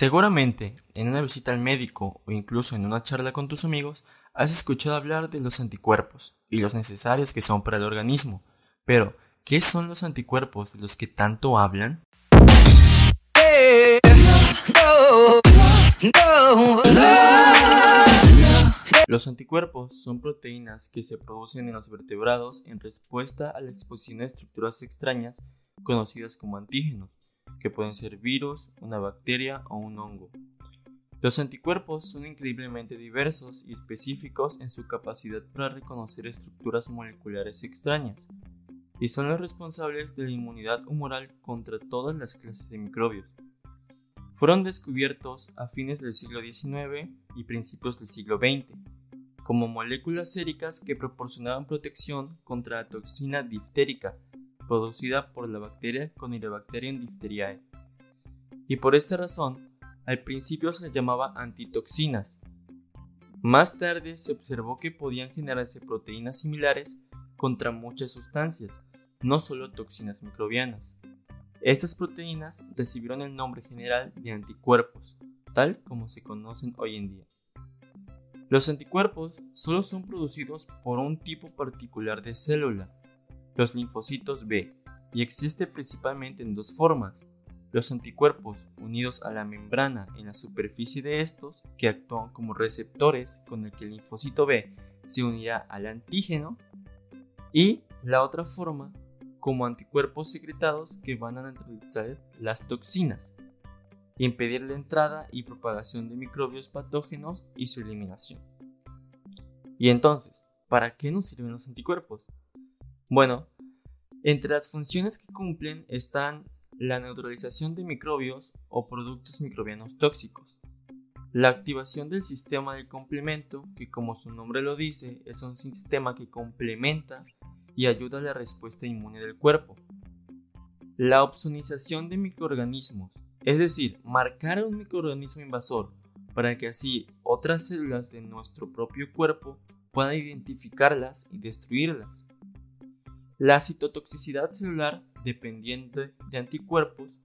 Seguramente, en una visita al médico o incluso en una charla con tus amigos, has escuchado hablar de los anticuerpos y los necesarios que son para el organismo. Pero, ¿qué son los anticuerpos de los que tanto hablan? Los anticuerpos son proteínas que se producen en los vertebrados en respuesta a la exposición a estructuras extrañas conocidas como antígenos, que pueden ser virus, una bacteria o un hongo. Los anticuerpos son increíblemente diversos y específicos en su capacidad para reconocer estructuras moleculares extrañas, y son los responsables de la inmunidad humoral contra todas las clases de microbios. Fueron descubiertos a fines del siglo XIX y principios del siglo XX, como moléculas séricas que proporcionaban protección contra la toxina diftérica, producida por la bacteria Conilobacterium diphtheriae. Y por esta razón, al principio se llamaba antitoxinas. Más tarde se observó que podían generarse proteínas similares contra muchas sustancias, no solo toxinas microbianas. Estas proteínas recibieron el nombre general de anticuerpos, tal como se conocen hoy en día. Los anticuerpos solo son producidos por un tipo particular de célula, los linfocitos B, y existe principalmente en dos formas. Los anticuerpos unidos a la membrana en la superficie de estos, que actúan como receptores con el que el linfocito B se unirá al antígeno, y la otra forma como anticuerpos secretados que van a neutralizar las toxinas, impedir la entrada y propagación de microbios patógenos y su eliminación. Y entonces, ¿para qué nos sirven los anticuerpos? Bueno, entre las funciones que cumplen están la neutralización de microbios o productos microbianos tóxicos, la activación del sistema de complemento, que como su nombre lo dice, es un sistema que complementa y ayuda a la respuesta inmune del cuerpo. La opsonización de microorganismos, es decir, marcar a un microorganismo invasor para que así otras células de nuestro propio cuerpo puedan identificarlas y destruirlas. La citotoxicidad celular dependiente de anticuerpos,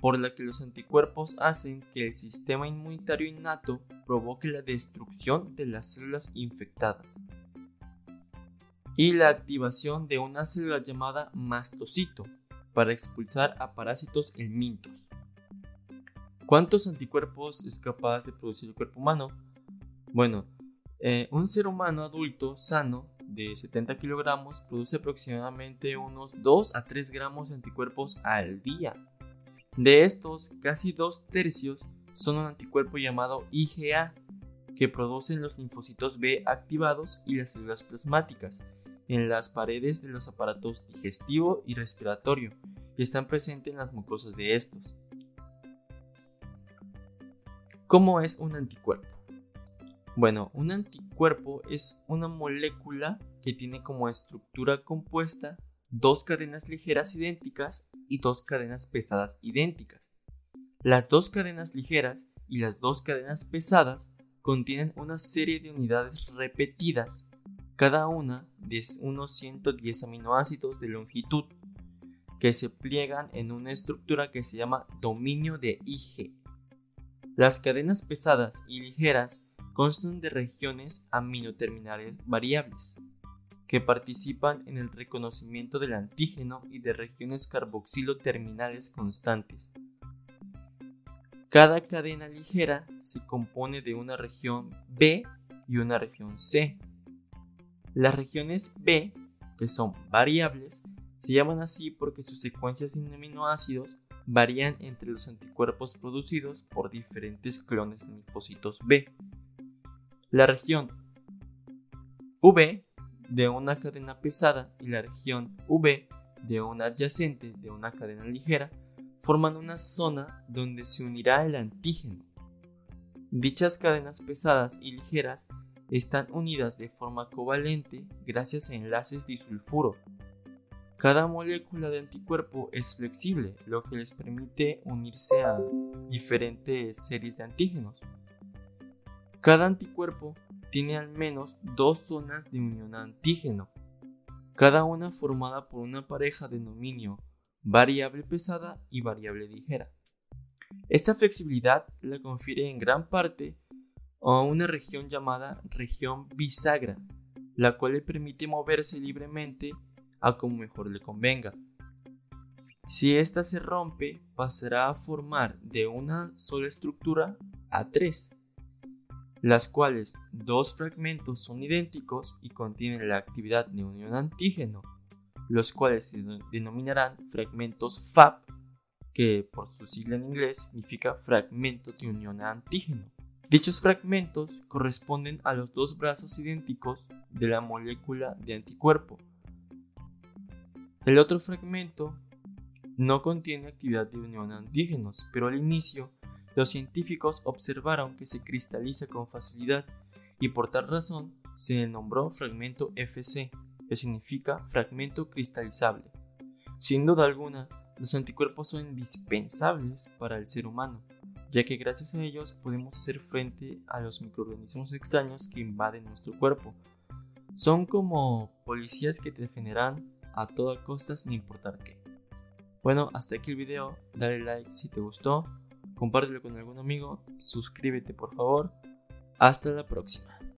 por la que los anticuerpos hacen que el sistema inmunitario innato provoque la destrucción de las células infectadas y la activación de una célula llamada mastocito para expulsar a parásitos helmintos. ¿Cuántos anticuerpos es capaz de producir el cuerpo humano? Bueno, eh, un ser humano adulto sano de 70 kilogramos produce aproximadamente unos 2 a 3 gramos de anticuerpos al día. De estos, casi dos tercios son un anticuerpo llamado IgA, que producen los linfocitos B activados y las células plasmáticas, en las paredes de los aparatos digestivo y respiratorio y están presentes en las mucosas de estos. ¿Cómo es un anticuerpo? Bueno, un anticuerpo es una molécula que tiene como estructura compuesta dos cadenas ligeras idénticas y dos cadenas pesadas idénticas. Las dos cadenas ligeras y las dos cadenas pesadas contienen una serie de unidades repetidas cada una de unos 110 aminoácidos de longitud que se pliegan en una estructura que se llama dominio de IG. Las cadenas pesadas y ligeras constan de regiones aminoterminales variables que participan en el reconocimiento del antígeno y de regiones carboxilo terminales constantes. Cada cadena ligera se compone de una región B y una región C las regiones B, que son variables, se llaman así porque sus secuencias de aminoácidos varían entre los anticuerpos producidos por diferentes clones de linfocitos B. La región V de una cadena pesada y la región V de una adyacente de una cadena ligera forman una zona donde se unirá el antígeno. Dichas cadenas pesadas y ligeras están unidas de forma covalente gracias a enlaces disulfuro. Cada molécula de anticuerpo es flexible, lo que les permite unirse a diferentes series de antígenos. Cada anticuerpo tiene al menos dos zonas de unión a antígeno, cada una formada por una pareja de dominio variable pesada y variable ligera. Esta flexibilidad la confiere en gran parte a una región llamada región bisagra, la cual le permite moverse libremente a como mejor le convenga. Si ésta se rompe, pasará a formar de una sola estructura a tres, las cuales dos fragmentos son idénticos y contienen la actividad de unión antígeno, los cuales se denominarán fragmentos FAP, que por su sigla en inglés significa fragmento de unión antígeno. Dichos fragmentos corresponden a los dos brazos idénticos de la molécula de anticuerpo. El otro fragmento no contiene actividad de unión antígenos, pero al inicio los científicos observaron que se cristaliza con facilidad y por tal razón se le nombró fragmento FC, que significa fragmento cristalizable. Sin duda alguna, los anticuerpos son indispensables para el ser humano, ya que gracias a ellos podemos hacer frente a los microorganismos extraños que invaden nuestro cuerpo. Son como policías que te defenderán a toda costa sin importar qué. Bueno, hasta aquí el video, dale like si te gustó, compártelo con algún amigo, suscríbete por favor. Hasta la próxima.